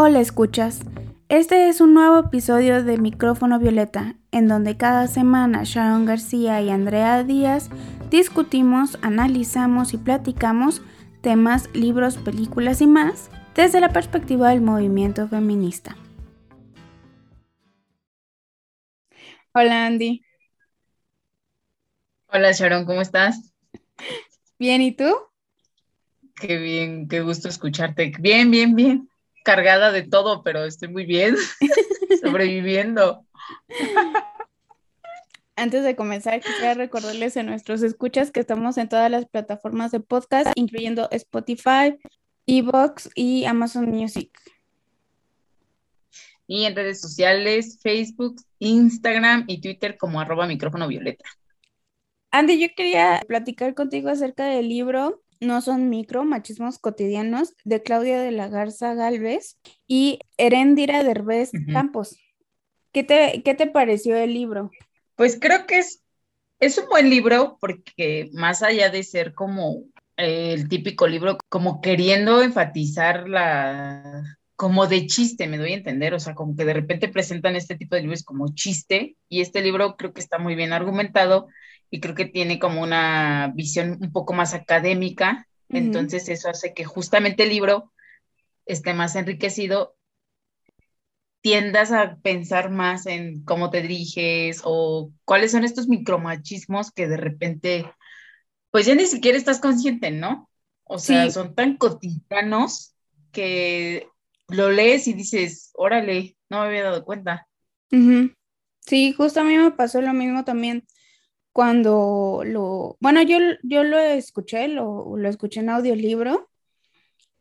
Hola escuchas, este es un nuevo episodio de Micrófono Violeta, en donde cada semana Sharon García y Andrea Díaz discutimos, analizamos y platicamos temas, libros, películas y más desde la perspectiva del movimiento feminista. Hola Andy. Hola Sharon, ¿cómo estás? Bien, ¿y tú? Qué bien, qué gusto escucharte. Bien, bien, bien. Cargada de todo, pero estoy muy bien. Sobreviviendo. Antes de comenzar, quisiera recordarles a nuestros escuchas que estamos en todas las plataformas de podcast, incluyendo Spotify, Evox y Amazon Music. Y en redes sociales, Facebook, Instagram y Twitter como arroba micrófono violeta. Andy, yo quería platicar contigo acerca del libro No son micro, machismos cotidianos de Claudia de la Garza Galvez y Herendira Derbez Campos. ¿Qué te, ¿Qué te pareció el libro? Pues creo que es, es un buen libro porque más allá de ser como el típico libro, como queriendo enfatizar la, como de chiste, me doy a entender, o sea, como que de repente presentan este tipo de libros como chiste y este libro creo que está muy bien argumentado y creo que tiene como una visión un poco más académica, entonces eso hace que justamente el libro esté más enriquecido. Tiendas a pensar más en cómo te diriges o cuáles son estos micromachismos que de repente, pues ya ni siquiera estás consciente, ¿no? O sea, son tan cotidianos que lo lees y dices, órale, no me había dado cuenta. Sí, justo a mí me pasó lo mismo también cuando lo, bueno, yo, yo lo escuché, lo, lo escuché en audiolibro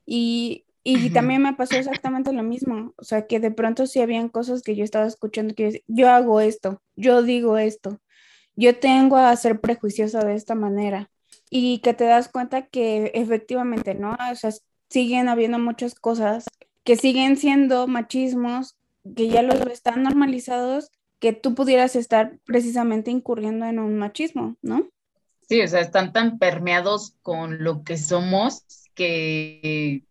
y y también me pasó exactamente lo mismo, o sea, que de pronto sí habían cosas que yo estaba escuchando que yo hago esto, yo digo esto, yo tengo a ser prejuiciosa de esta manera y que te das cuenta que efectivamente, ¿no? O sea, siguen habiendo muchas cosas que siguen siendo machismos, que ya los están normalizados, que tú pudieras estar precisamente incurriendo en un machismo, ¿no? Sí, o sea, están tan permeados con lo que somos que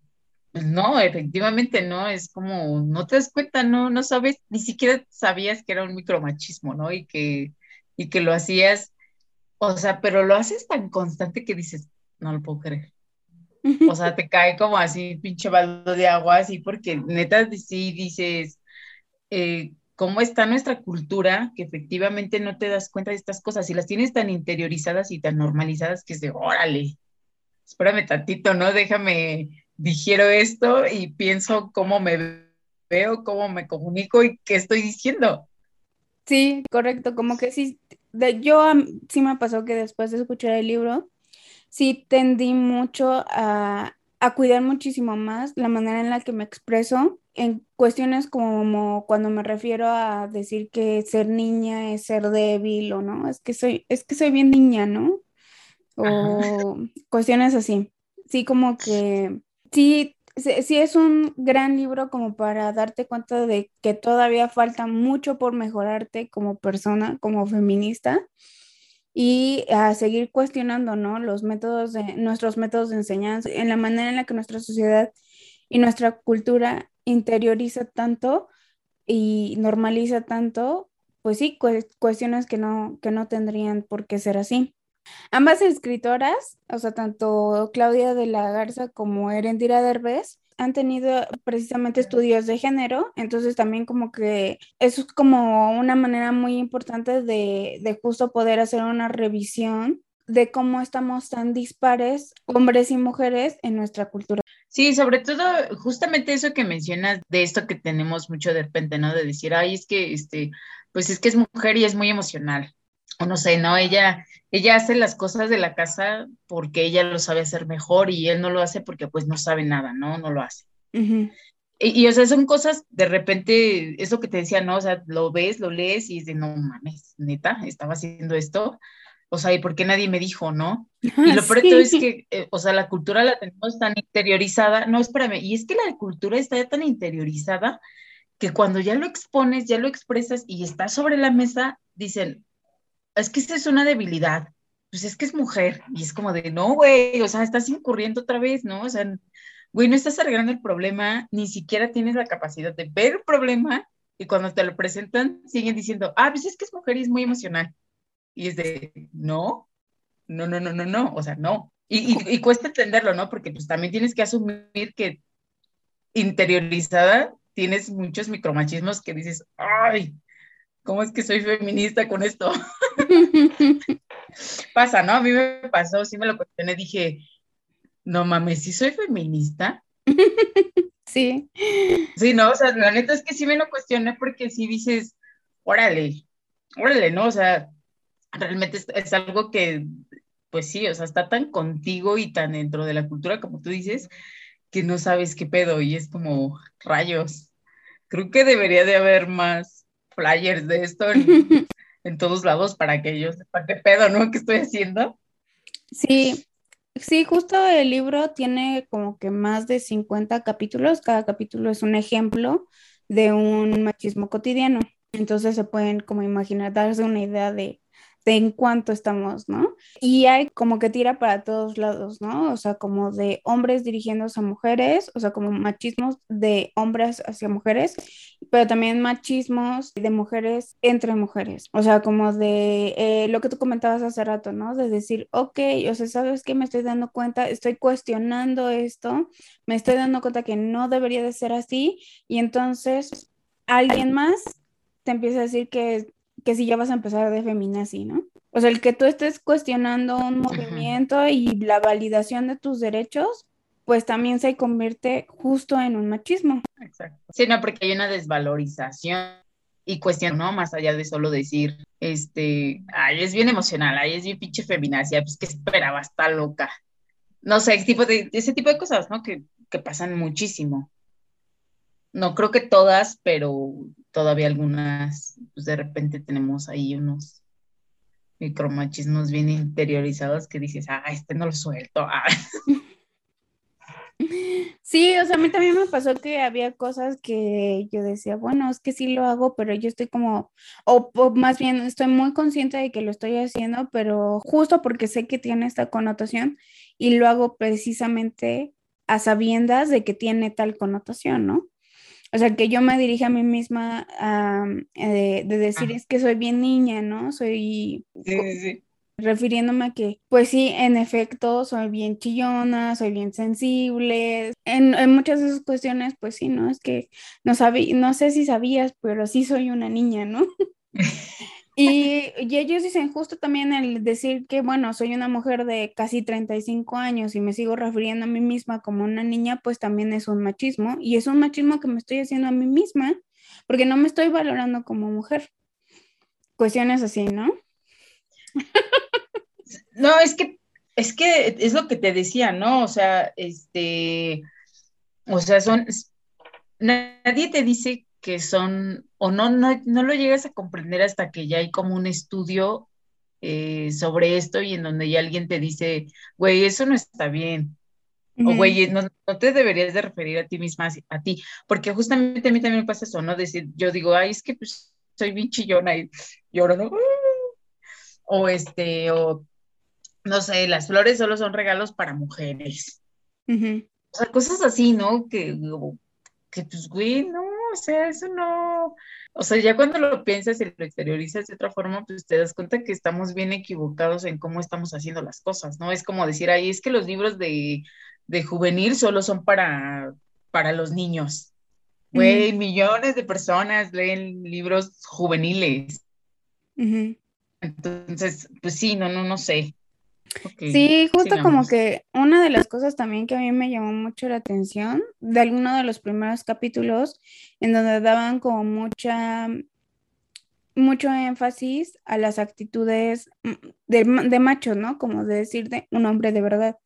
pues no, efectivamente no, es como, no te das cuenta, no, no sabes, ni siquiera sabías que era un micromachismo, ¿no? Y que, y que lo hacías, o sea, pero lo haces tan constante que dices, no lo puedo creer. O sea, te cae como así, pinche baldo de agua, así, porque neta, sí dices, eh, cómo está nuestra cultura, que efectivamente no te das cuenta de estas cosas y las tienes tan interiorizadas y tan normalizadas que es de, órale, espérame tantito, ¿no? Déjame digiero esto y pienso cómo me veo, cómo me comunico y qué estoy diciendo. Sí, correcto, como que sí, yo sí me pasó que después de escuchar el libro, sí tendí mucho a, a cuidar muchísimo más la manera en la que me expreso en cuestiones como cuando me refiero a decir que ser niña es ser débil o no, es que soy, es que soy bien niña, ¿no? O cuestiones así. Sí, como que sí, sí es un gran libro como para darte cuenta de que todavía falta mucho por mejorarte como persona, como feminista y a seguir cuestionando, ¿no? Los métodos de nuestros métodos de enseñanza, en la manera en la que nuestra sociedad y nuestra cultura interioriza tanto y normaliza tanto, pues sí, cuestiones que no, que no tendrían por qué ser así. Ambas escritoras, o sea, tanto Claudia de la Garza como Erendira Derbez, han tenido precisamente estudios de género, entonces también como que eso es como una manera muy importante de, de justo poder hacer una revisión de cómo estamos tan dispares, hombres y mujeres, en nuestra cultura. Sí, sobre todo justamente eso que mencionas de esto que tenemos mucho de repente, ¿no? De decir, ay, es que, este, pues es que es mujer y es muy emocional no sé, ¿no? Ella, ella hace las cosas de la casa porque ella lo sabe hacer mejor y él no lo hace porque pues no sabe nada, ¿no? No lo hace. y, o sea, son cosas, de repente, eso que te decía, ¿no? O sea, lo ves, lo lees y es de, no mames, neta, estaba haciendo esto. O sea, ¿y por qué nadie me dijo, no? Y lo peor es que, eh, o sea, la cultura la tenemos tan interiorizada. No, espérame, y es que la cultura está tan interiorizada que cuando ya lo expones, ya lo expresas y está sobre la mesa, dicen, es que esta es una debilidad, pues es que es mujer, y es como de, no, güey, o sea, estás incurriendo otra vez, ¿no? O sea, güey, no estás arreglando el problema, ni siquiera tienes la capacidad de ver el problema y cuando te lo presentan siguen diciendo, ah, pues es que es mujer y es muy emocional. Y es de, no, no, no, no, no, no, o sea, no. Y, y, cuesta entenderlo, ¿no? Porque pues también tienes que asumir que interiorizada tienes muchos micromachismos que dices, ay, ¿cómo es que soy feminista con esto? Pasa, ¿no? A mí me pasó, sí me lo cuestioné, dije, no mames, ¿sí soy feminista? Sí. Sí, no, o sea, la neta es que sí me lo cuestioné porque sí dices, órale, órale, ¿no? O sea, realmente es, algo que, pues sí, o sea, está tan contigo y tan dentro de la cultura como tú dices, que no sabes qué pedo y es como rayos. Creo que debería de haber más flyers de esto en, en todos lados para que ellos sepan qué pedo, ¿no? ¿Qué estoy haciendo? Sí, sí, justo el libro tiene como que más de 50 capítulos, cada capítulo es un ejemplo de un machismo cotidiano. Entonces se pueden como imaginar, darse una idea de en cuánto estamos, ¿no? Y hay como que tira para todos lados, ¿no? O sea, como de hombres dirigiéndose a mujeres, o sea, como machismos de hombres hacia mujeres, pero también machismos de mujeres entre mujeres, o sea, como de eh, lo que tú comentabas hace rato, ¿no? De decir, ok, o sea, ¿sabes qué? Me estoy dando cuenta, estoy cuestionando esto, me estoy dando cuenta que no debería de ser así, y entonces alguien más te empieza a decir que que si ya vas a empezar de feminazi, ¿no? O sea, el que tú estés cuestionando un movimiento y la validación de tus derechos, pues también se convierte justo en un machismo. Exacto. Sí, no, porque hay una desvalorización y cuestión, ¿no? Más allá de solo decir, este, ay, es bien emocional, ay, es bien pinche feminacia, pues que esperaba, está loca. No sé, tipo de, ese tipo de cosas, ¿no? Que, que pasan muchísimo. No creo que todas, pero todavía algunas, pues de repente tenemos ahí unos micromachismos bien interiorizados que dices, ah, este no lo suelto. Ah. Sí, o sea, a mí también me pasó que había cosas que yo decía, bueno, es que sí lo hago, pero yo estoy como, o, o, más bien estoy muy consciente de que lo estoy haciendo, pero justo porque sé que tiene esta connotación y lo hago precisamente a sabiendas de que tiene tal connotación, ¿no? O sea, que yo me dirige a mí misma eh, de, decir, es que soy bien niña, ¿no? Soy... Sí, sí, refiriéndome a que, pues sí, en efecto, soy bien chillona, soy bien sensible. En, en muchas de esas cuestiones, pues sí, ¿no? Es que no, sabí, no sé si sabías, pero sí soy una niña, ¿no? Y, ellos dicen justo también el decir que, bueno, soy una mujer de casi 35 años y me sigo refiriendo a mí misma como una niña, pues también es un machismo. Y es un machismo que me estoy haciendo a mí misma porque no me estoy valorando como mujer. Cuestiones así, ¿no? No, es que, es que es lo que te decía, ¿no? O sea, este, o sea, son, nadie te dice que son, o no, no, no lo llegas a comprender hasta que ya hay como un estudio eh, sobre esto y en donde ya alguien te dice, güey, eso no está bien. O, güey, no, no, te deberías de referir a ti misma, a ti, porque justamente a mí también me pasa eso, ¿no? Decir, yo digo, ay, es que pues soy bien chillona y lloro, ¿no? O este, o no sé, las flores solo son regalos para mujeres. O sea, cosas así, ¿no? Que, que pues, güey, no, o sea, eso no, o sea, ya cuando lo piensas y lo exteriorizas de otra forma, pues te das cuenta que estamos bien equivocados en cómo estamos haciendo las cosas, ¿no? Es como decir, ahí es que los libros de, juvenil solo son para, para los niños. Güey, millones de personas leen libros juveniles. Entonces, pues sí, no, no, no sé sí, justo como que una de las cosas también que a mí me llamó mucho la atención de alguno de los primeros capítulos en donde daban como mucha mucho énfasis a las actitudes mm, de, de macho, ¿no? Como de decir de un hombre de verdad.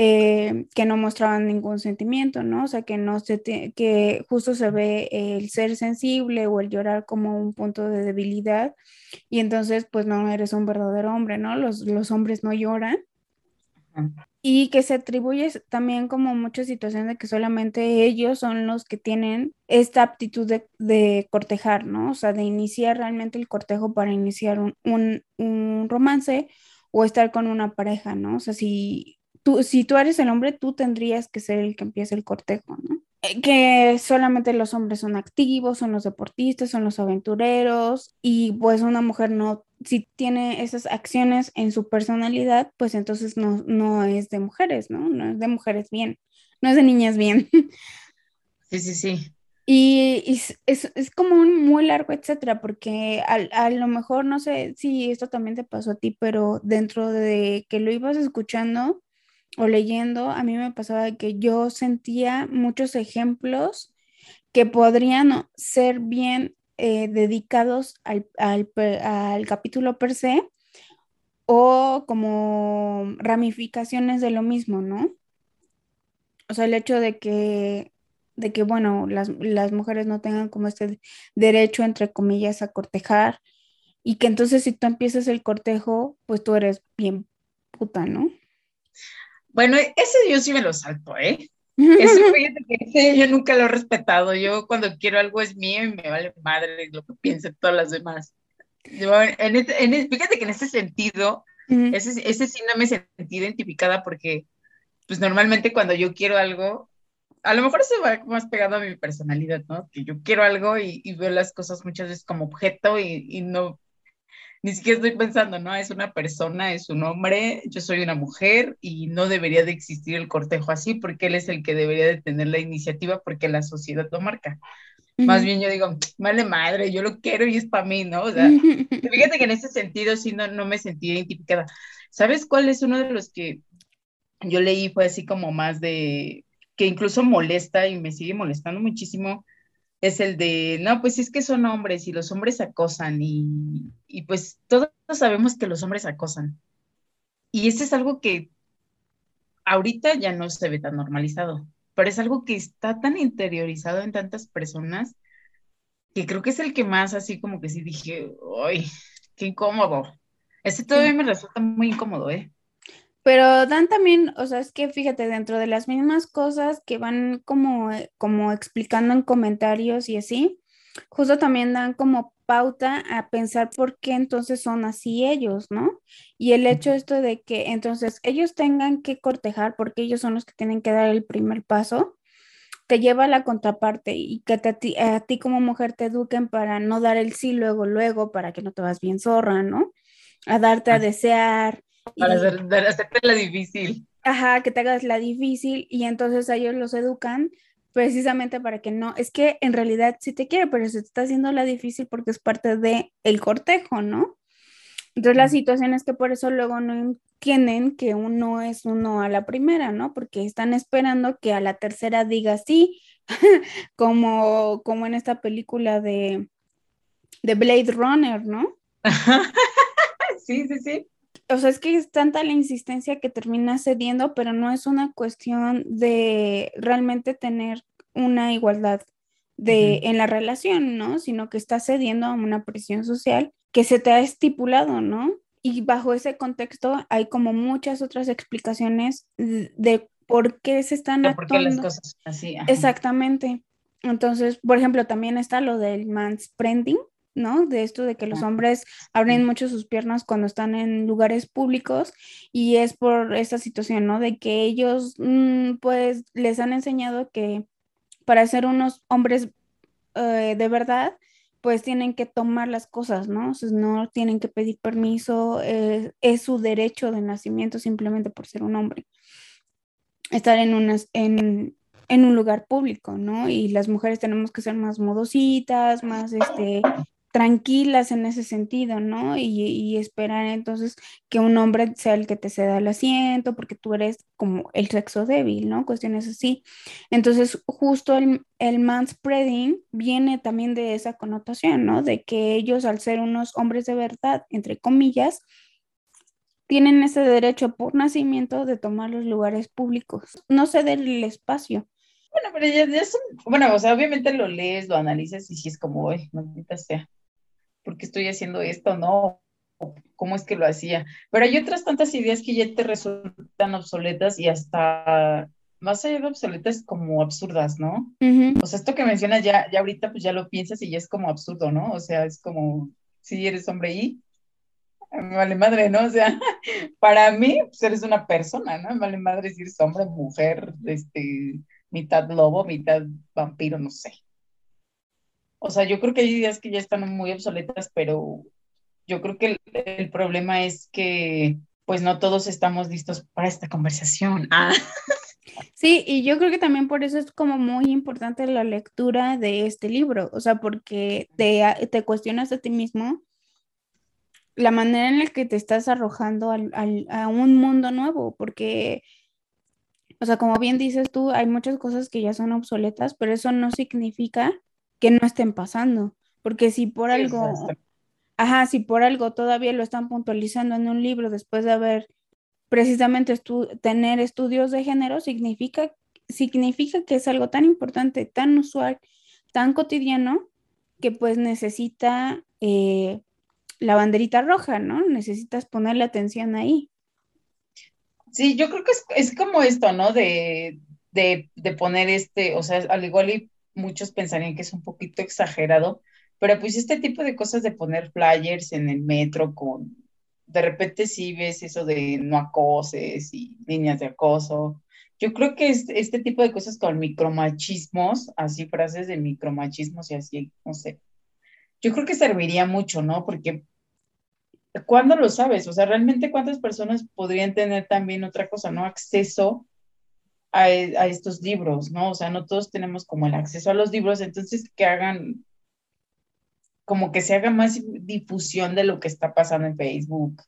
Eh, que no mostraban ningún sentimiento, ¿no? O sea, que no se que justo se ve el ser sensible o el llorar como un punto de debilidad y entonces pues no eres un verdadero hombre, ¿no? Los, los hombres no lloran. Y que se atribuye también como muchas situaciones de que solamente ellos son los que tienen esta aptitud de, de cortejar, ¿no? O sea, de iniciar realmente el cortejo para iniciar un, un, un romance o estar con una pareja, ¿no? O sea, si tú, si tú eres el hombre, tú tendrías que ser el que empiece el cortejo, ¿no? Eh, que solamente los hombres son activos, son los deportistas, son los aventureros y pues una mujer no, si tiene esas acciones en su personalidad, pues entonces no, no es de mujeres, ¿no? No es de mujeres bien, no es de niñas bien. Sí, sí, sí. Y, es, es, como un muy largo, etcétera, porque a, a, lo mejor, no sé si esto también te pasó a ti, pero dentro de que lo ibas escuchando o leyendo, a mí me pasaba que yo sentía muchos ejemplos que podrían ser bien eh, dedicados al, al, al capítulo per se o como ramificaciones de lo mismo, ¿no? O sea, el hecho de que de que, bueno, las, las mujeres no tengan como este derecho, entre comillas, a cortejar, y que entonces si tú empiezas el cortejo, pues tú eres bien puta, ¿no? Bueno, ese yo sí me lo salto, ¿eh? Eso, que yo nunca lo he respetado. Yo cuando quiero algo es mío y me vale madre lo que piensen todas las demás. Yo, en, este, en, fíjate que en ese sentido, ese, ese sí no me sentí identificada porque, pues normalmente cuando yo quiero algo, a lo mejor se va más pegado a mi personalidad, ¿no? Que yo quiero algo y, veo las cosas muchas veces como objeto y, no, ni siquiera estoy pensando, ¿no? Es una persona, es un hombre, yo soy una mujer y no debería de existir el cortejo así porque él es el que debería de tener la iniciativa porque la sociedad lo marca. Más bien yo digo, vale madre, yo lo quiero y es para mí, ¿no? O sea, fíjate que en ese sentido sí no, no me sentí identificada. ¿Sabes cuál es uno de los que yo leí? Fue así como más de, que incluso molesta y me sigue molestando muchísimo, es el de, no, pues es que son hombres y los hombres acosan y, y pues todos sabemos que los hombres acosan. Y eso es algo que ahorita ya no se ve tan normalizado, pero es algo que está tan interiorizado en tantas personas que creo que es el que más así como que sí dije, ¡ay, qué incómodo! Ese todavía me resulta muy incómodo, ¿eh? Pero dan también, o sea, es que fíjate, dentro de las mismas cosas que van como, como explicando en comentarios y así, justo también dan como pauta a pensar por qué entonces son así ellos, ¿no? Y el hecho esto de que entonces ellos tengan que cortejar porque ellos son los que tienen que dar el primer paso, te lleva a la contraparte y que a, a ti como mujer te eduquen para no dar el sí luego, luego, para que no te vas bien zorra, ¿no? A darte a desear, para hacerte la difícil. Ajá, que te hagas la difícil y entonces ellos los educan precisamente para que no, es que en realidad sí te quiere, pero se te está haciendo la difícil porque es parte de el cortejo, ¿no? Entonces la situación es que por eso luego no entienden que uno es uno a la primera, ¿no? Porque están esperando que a la tercera diga sí, como, como en esta película de, de Blade Runner, ¿no? sí, sí, sí o sea, es que es tanta la insistencia que termina cediendo, pero no es una cuestión de realmente tener una igualdad de, en la relación, ¿no? Sino que está cediendo a una presión social que se te ha estipulado, ¿no? Y bajo ese contexto hay como muchas otras explicaciones de por qué se están actuando. Por qué las cosas así. Exactamente. Entonces, por ejemplo, también está lo del manspreading, ¿no? De esto de que los hombres abren mucho sus piernas cuando están en lugares públicos y es por esta situación, ¿no? De que ellos, mm, pues, les han enseñado que para ser unos hombres eh, de verdad, pues tienen que tomar las cosas, ¿no? O sea, no tienen que pedir permiso, eh, es su derecho de nacimiento simplemente por ser un hombre. Estar en, unas, en, en un lugar público, ¿no? Y las mujeres tenemos que ser más modositas, más este, tranquilas en ese sentido, ¿no? Y, esperar entonces que un hombre sea el que te ceda el asiento, porque tú eres como el sexo débil, ¿no? Cuestiones así. Entonces, justo el, el manspreading viene también de esa connotación, ¿no? De que ellos, al ser unos hombres de verdad, entre comillas, tienen ese derecho por nacimiento de tomar los lugares públicos, no ceder el espacio. Bueno, pero ya, ya bueno, o sea, obviamente lo lees, lo analizas y si es como, uy, maldita sea. ¿Por qué estoy haciendo esto? No, ¿cómo es que lo hacía? Pero hay otras tantas ideas que ya te resultan obsoletas y hasta más allá de obsoletas como absurdas, ¿no? O sea, esto que mencionas ya, ya ahorita pues ya lo piensas y ya es como absurdo, ¿no? O sea, es como, si eres hombre y Me vale madre, ¿no? O sea, para mí, pues eres una persona, ¿no? Me vale madre si eres hombre, mujer, este, mitad lobo, mitad vampiro, no sé. O sea, yo creo que hay ideas que ya están muy obsoletas, pero yo creo que el, problema es que pues no todos estamos listos para esta conversación. Ah. Sí, y yo creo que también por eso es como muy importante la lectura de este libro, o sea, porque te, te cuestionas a ti mismo la manera en la que te estás arrojando al, a un mundo nuevo, porque, o sea, como bien dices tú, hay muchas cosas que ya son obsoletas, pero eso no significa que no estén pasando, porque si por algo, ajá, si por algo todavía lo están puntualizando en un libro después de haber precisamente tener estudios de género, significa, significa que es algo tan importante, tan usual, tan cotidiano, que pues necesita eh, la banderita roja, ¿no? Necesitas ponerle atención ahí. Sí, yo creo que es, es como esto, ¿no? De, de, de, poner este, o sea, al igual y muchos pensarían que es un poquito exagerado, pero pues este tipo de cosas de poner flyers en el metro con, de repente sí ves eso de no acoses y líneas de acoso. Yo creo que es, este tipo de cosas con micromachismos, así frases de micromachismos y así, no sé. Yo creo que serviría mucho, ¿no? Porque ¿cuándo lo sabes? O sea, realmente cuántas personas podrían tener también otra cosa, ¿no? Acceso a, estos libros, ¿no? O sea, no todos tenemos como el acceso a los libros, entonces que hagan, como que se haga más difusión de lo que está pasando en Facebook.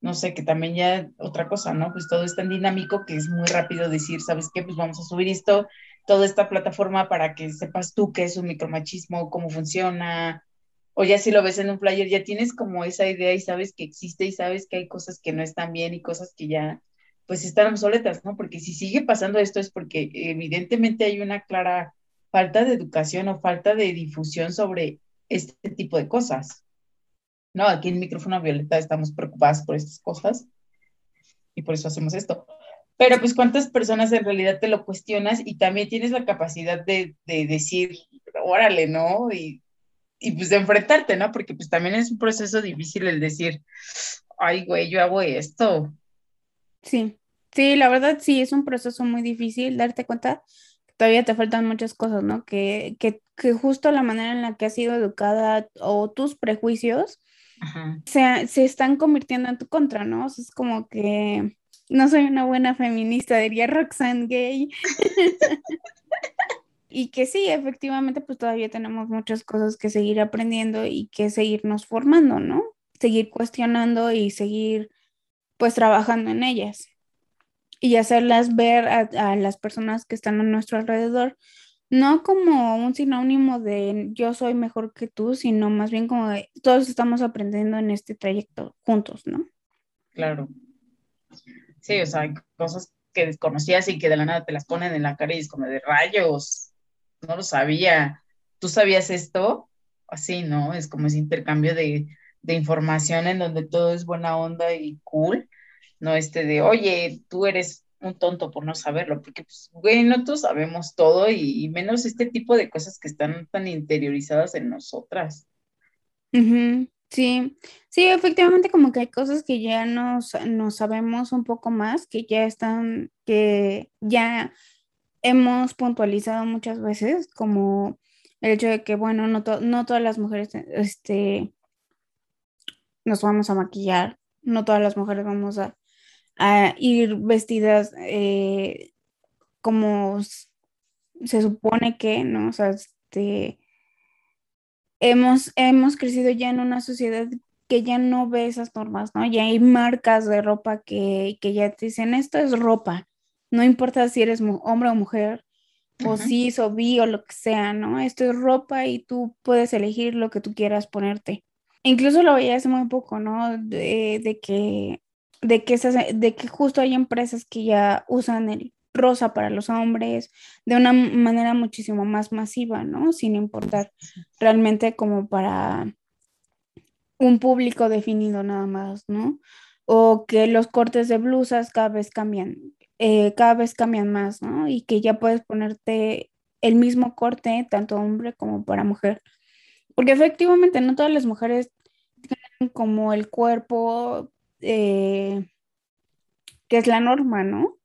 No sé, que también ya otra cosa, ¿no? Pues todo es tan dinámico que es muy rápido decir, ¿sabes qué? Pues vamos a subir esto, toda esta plataforma para que sepas tú qué es un micromachismo, cómo funciona, o ya si lo ves en un flyer, ya tienes como esa idea y sabes que existe y sabes que hay cosas que no están bien y cosas que ya pues están obsoletas, ¿no? Porque si sigue pasando esto es porque evidentemente hay una clara falta de educación o falta de difusión sobre este tipo de cosas. No, aquí en Micrófono Violeta estamos preocupadas por estas cosas y por eso hacemos esto. Pero pues cuántas personas en realidad te lo cuestionas y también tienes la capacidad de, de decir, órale, ¿no? Y y pues de enfrentarte, ¿no? Porque pues también es un proceso difícil el decir, ay, güey, yo hago esto. Sí, sí, la verdad sí, es un proceso muy difícil darte cuenta que todavía te faltan muchas cosas, ¿no? Que, que, que justo la manera en la que has sido educada o tus prejuicios se, se, están convirtiendo en tu contra, ¿no? O sea, es como que no soy una buena feminista, diría Roxanne Gay. y que sí, efectivamente, pues todavía tenemos muchas cosas que seguir aprendiendo y que seguirnos formando, ¿no? Seguir cuestionando y seguir, pues, trabajando en ellas y hacerlas ver a, las personas que están a nuestro alrededor, no como un sinónimo de yo soy mejor que tú, sino más bien como de todos estamos aprendiendo en este trayecto juntos, ¿no? Claro. Sí, o sea, hay cosas que desconocías y que de la nada te las ponen en la cara y es como de rayos, no lo sabía. ¿Tú sabías esto? Así, ¿no? Es como ese intercambio de, información en donde todo es buena onda y cool, no este de, oye, tú eres un tonto por no saberlo, porque, pues, güey, no todos sabemos todo y, menos este tipo de cosas que están tan interiorizadas en nosotras. Sí, sí, efectivamente como que hay cosas que ya nos, nos sabemos un poco más, que ya están, que ya hemos puntualizado muchas veces como el hecho de que, bueno, no, no todas las mujeres este, nos vamos a maquillar, no todas las mujeres vamos a, ir vestidas eh, como se supone que, ¿no? O sea, este, hemos, hemos crecido ya en una sociedad que ya no ve esas normas, ¿no? Ya hay marcas de ropa que, que ya te dicen, esto es ropa, no importa si eres hombre o mujer, o cis o bi o lo que sea, ¿no? Esto es ropa y tú puedes elegir lo que tú quieras ponerte. Incluso lo veía hace muy poco, ¿no? De, que, de, que de que justo hay empresas que ya usan el rosa para los hombres de una manera muchísimo más masiva, ¿no? Sin importar realmente como para un público definido nada más, ¿no? O que los cortes de blusas cada vez cambian eh, cada vez cambian más, ¿no? Y que ya puedes ponerte el mismo corte, tanto hombre como para mujer. Porque efectivamente no todas las mujeres tienen como el cuerpo, eh, que es la norma, ¿no?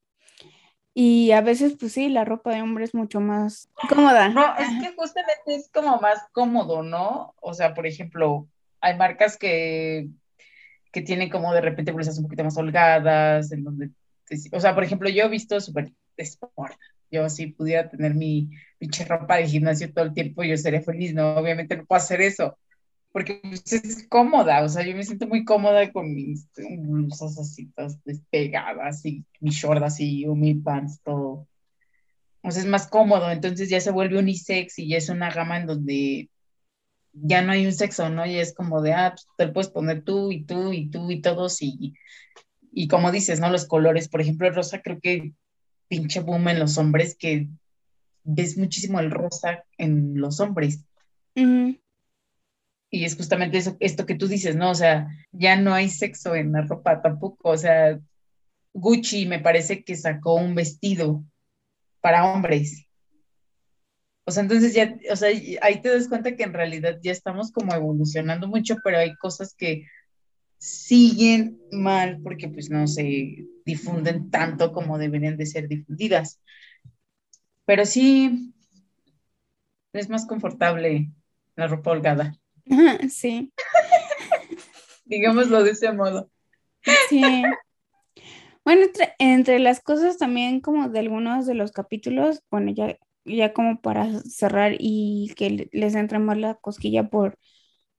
Y a veces, pues sí, la ropa de hombre es mucho más cómoda. No, es que justamente es como más cómodo, ¿no? O sea, por ejemplo, hay marcas que, que tienen como de repente blusas un poquito más holgadas, en donde, o sea, por ejemplo, yo he visto súper sport. Yo si pudiera tener mi pinche ropa de gimnasio todo el tiempo, yo sería feliz, ¿no? Obviamente no puedo hacer eso porque pues, es cómoda, o sea, yo me siento muy cómoda con mis blusas así despegadas y mi short así o mi pants, todo. O sea, es más cómodo, entonces ya se vuelve unisex y ya es una gama en donde ya no hay un sexo, ¿no? Y es como de, ah, pues, te lo puedes poner tú y tú y tú y todos y, y como dices, ¿no? Los colores, por ejemplo, el rosa creo que pinche boom en los hombres que ves muchísimo el rosa en los hombres. Y es justamente eso, esto que tú dices, ¿no? O sea, ya no hay sexo en la ropa tampoco. O sea, Gucci me parece que sacó un vestido para hombres. O sea, entonces ya, o sea, ahí te das cuenta que en realidad ya estamos como evolucionando mucho, pero hay cosas que siguen mal porque pues no se difunden tanto como deberían de ser difundidas. Pero sí, es más confortable la ropa holgada. Sí. Digámoslo de ese modo. Sí. Bueno, entre, las cosas también como de algunos de los capítulos, bueno, ya, ya como para cerrar y que les entre más la cosquilla por,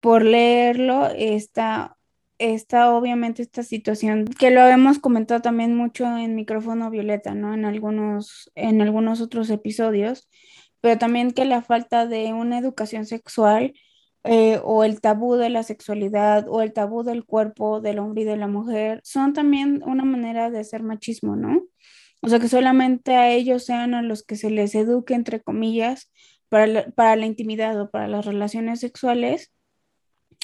por leerlo, está, está obviamente esta situación que lo hemos comentado también mucho en micrófono violeta, ¿no? En algunos, en algunos otros episodios, pero también que la falta de una educación sexual eh, o el tabú de la sexualidad o el tabú del cuerpo del hombre y de la mujer son también una manera de hacer machismo, ¿no? O sea, que solamente a ellos sean a los que se les eduque, entre comillas, para la, para la intimidad o para las relaciones sexuales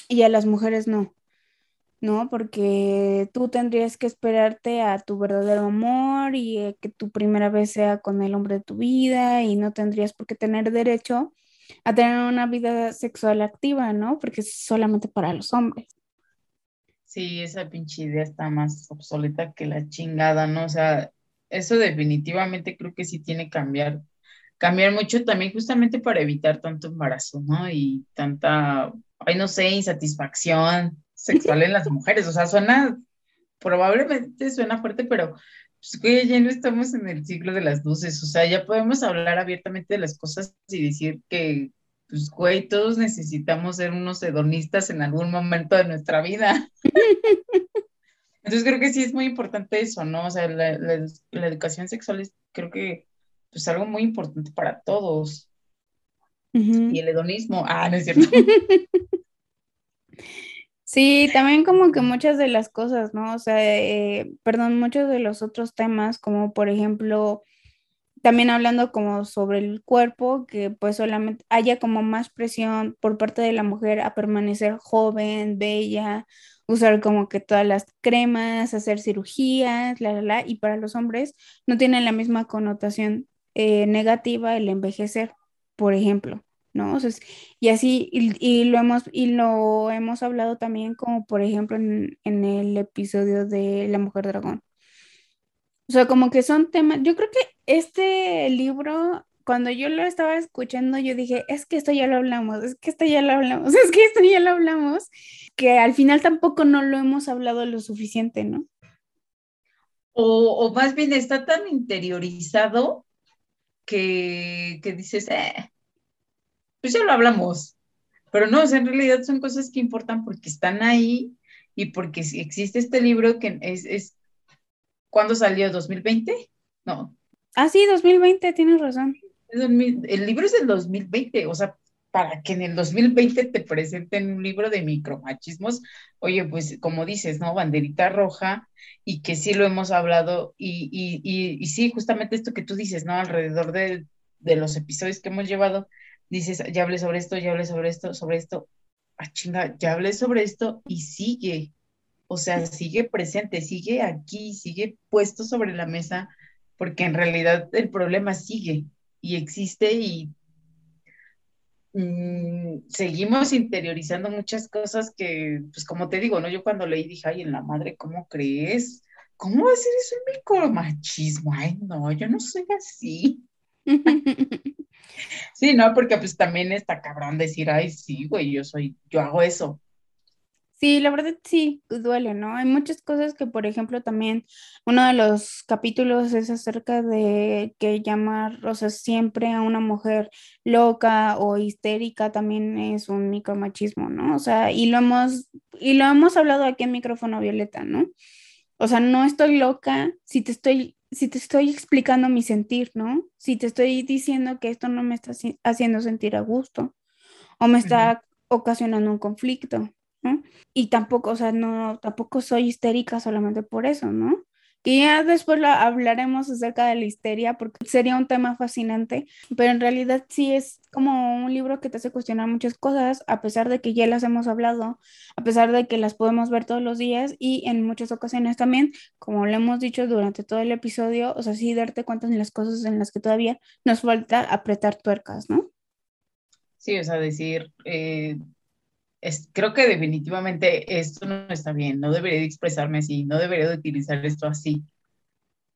y a las mujeres no. ¿no? Porque tú tendrías que esperarte a tu verdadero amor y eh, que tu primera vez sea con el hombre de tu vida y no tendrías por qué tener derecho a tener una vida sexual activa, ¿no? Porque es solamente para los hombres. Sí, esa pinche idea está más obsoleta que la chingada, ¿no? O sea, eso definitivamente creo que sí tiene que cambiar, cambiar mucho también justamente para evitar tanto embarazo, ¿no? Y tanta, ay, no sé, insatisfacción sexual en las mujeres. O sea, suena, probablemente suena fuerte, pero pues, ya no estamos en el siglo de las luces, o sea, ya podemos hablar abiertamente de las cosas y decir que, pues, güey, todos necesitamos ser unos hedonistas en algún momento de nuestra vida. Entonces creo que sí es muy importante eso, ¿no? O sea, la, educación sexual es, creo que, pues, algo muy importante para todos. Y el hedonismo, ah, no es cierto. Sí, también como que muchas de las cosas, ¿no? O sea, eh, perdón, muchos de los otros temas, como por ejemplo, también hablando como sobre el cuerpo, que pues solamente haya como más presión por parte de la mujer a permanecer joven, bella, usar como que todas las cremas, hacer cirugías, la, la, la, y para los hombres no tienen la misma connotación eh, negativa el envejecer, por ejemplo. ¿No? y así, y, lo hemos, y lo hemos hablado también como por ejemplo en, el episodio de La Mujer Dragón. O sea, como que son temas, yo creo que este libro, cuando yo lo estaba escuchando, yo dije, es que esto ya lo hablamos, es que esto ya lo hablamos, es que esto ya lo hablamos, que al final tampoco no lo hemos hablado lo suficiente, ¿no? O, o más bien está tan interiorizado que, que dices, eh, pues ya lo hablamos. Pero no, en realidad son cosas que importan porque están ahí y porque existe este libro que es, es ¿cuándo salió? ¿2020? No. Ah, sí, 2020, tienes razón. El libro es del 2020, o sea, para que en el 2020 te presenten un libro de micromachismos, oye, pues como dices, ¿no? Banderita roja, y que sí lo hemos hablado, y, y, y, y sí, justamente esto que tú dices, ¿no? Alrededor de, de los episodios que hemos llevado, dices, ya hablé sobre esto, ya hablé sobre esto, sobre esto, ah, chinga, ya hablé sobre esto y sigue, o sea, sigue presente, sigue aquí, sigue puesto sobre la mesa, porque en realidad el problema sigue y existe y mm, seguimos interiorizando muchas cosas que, pues como te digo, ¿no? Yo cuando leí dije, ay, en la madre, ¿cómo crees? ¿Cómo va a ser eso un micromachismo? Ay, no, yo no soy así. sí, no, porque pues también está cabrón decir, ay, sí, güey, yo soy, yo hago eso. Sí, la verdad sí, duele, ¿no? Hay muchas cosas que, por ejemplo, también uno de los capítulos es acerca de que llamar, o sea, siempre a una mujer loca o histérica también es un micromachismo, ¿no? O sea, y lo hemos, y lo hemos hablado aquí en micrófono violeta, ¿no? O sea, no estoy loca si te estoy, si te estoy explicando mi sentir, ¿no? Si te estoy diciendo que esto no me está haciendo sentir a gusto o me está ocasionando un conflicto. Y tampoco, o sea, no, tampoco soy histérica solamente por eso, ¿no? Que ya después hablaremos acerca de la histeria porque sería un tema fascinante, pero en realidad sí es como un libro que te hace cuestionar muchas cosas, a pesar de que ya las hemos hablado, a pesar de que las podemos ver todos los días y en muchas ocasiones también, como lo hemos dicho durante todo el episodio, o sea, sí darte cuenta de las cosas en las que todavía nos falta apretar tuercas, ¿no? Sí, o sea, decir, eh, creo que definitivamente esto no está bien, no debería de expresarme así, no debería de utilizar esto así.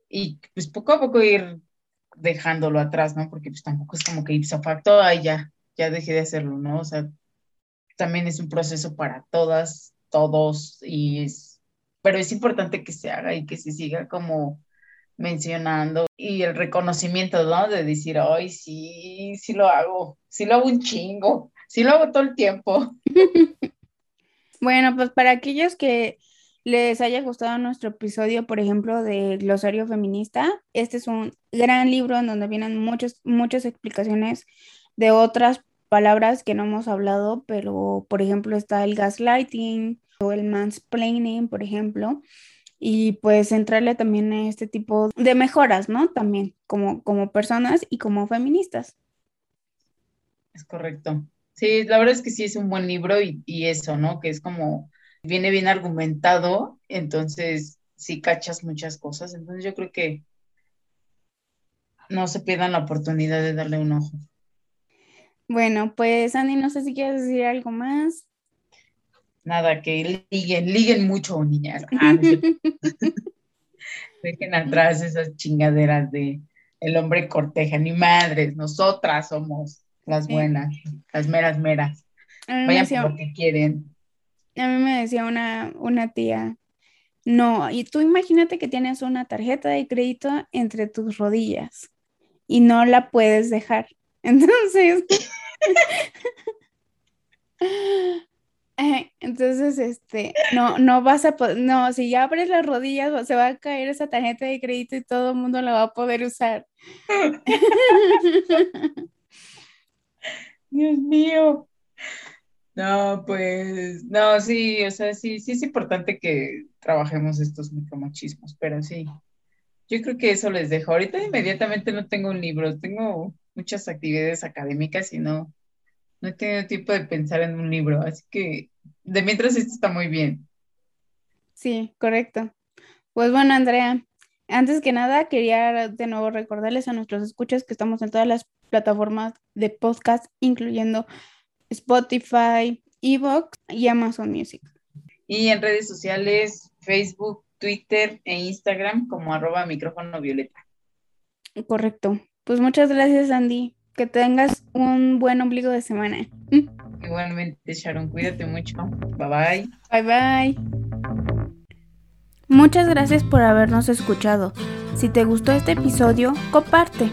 Y pues poco a poco ir dejándolo atrás, ¿no? Porque pues tampoco es como que ipso facto, ay, ya, ya dejé de hacerlo, ¿no? O sea, también es un proceso para todas, todos, y es, pero es importante que se haga y que se siga como mencionando y el reconocimiento, ¿no? De decir, ay, sí, sí lo hago, sí lo hago un chingo, sí lo hago todo el tiempo. bueno, pues para aquellos que les haya gustado nuestro episodio, por ejemplo, de Glosario Feminista, este es un gran libro en donde vienen muchas, muchas explicaciones de otras palabras que no hemos hablado, pero por ejemplo está el gaslighting o el mansplaining, por ejemplo, y pues entrarle también a este tipo de mejoras, ¿no? También como, como personas y como feministas. Es correcto. Sí, la verdad es que sí es un buen libro y, eso, ¿no? Que es como, viene bien argumentado, entonces sí cachas muchas cosas, entonces yo creo que no se pierdan la oportunidad de darle un ojo. Bueno, pues Andy, no sé si quieres decir algo más. Nada, que liguen, liguen mucho, niñas. Ah, Dejen atrás esas chingaderas de el hombre corteja, ni madres, nosotras somos las buenas, las meras meras. Vayan por lo que quieren. A mí me decía una, una tía, no, y tú imagínate que tienes una tarjeta de crédito entre tus rodillas y no la puedes dejar. Entonces, entonces, este, no, no vas a poder, no, si ya abres las rodillas, se va a caer esa tarjeta de crédito y todo el mundo la va a poder usar. Dios mío. No, pues, no, sí, o sea, sí, sí es importante que trabajemos estos micromachismos, pero sí, yo creo que eso les dejo. Ahorita inmediatamente no tengo un libro, tengo muchas actividades académicas y no, no he tenido tiempo de pensar en un libro, así que de mientras esto está muy bien. Sí, correcto. Pues bueno, Andrea, antes que nada quería de nuevo recordarles a nuestros escuchas que estamos en todas las plataformas de podcast, incluyendo Spotify, Evox y Amazon Music. Y en redes sociales, Facebook, Twitter e Instagram como arroba micrófono violeta. Correcto. Pues muchas gracias, Andy. Que tengas un buen ombligo de semana. Igualmente, Sharon, cuídate mucho. Bye bye. Bye bye. Muchas gracias por habernos escuchado. Si te gustó este episodio, comparte.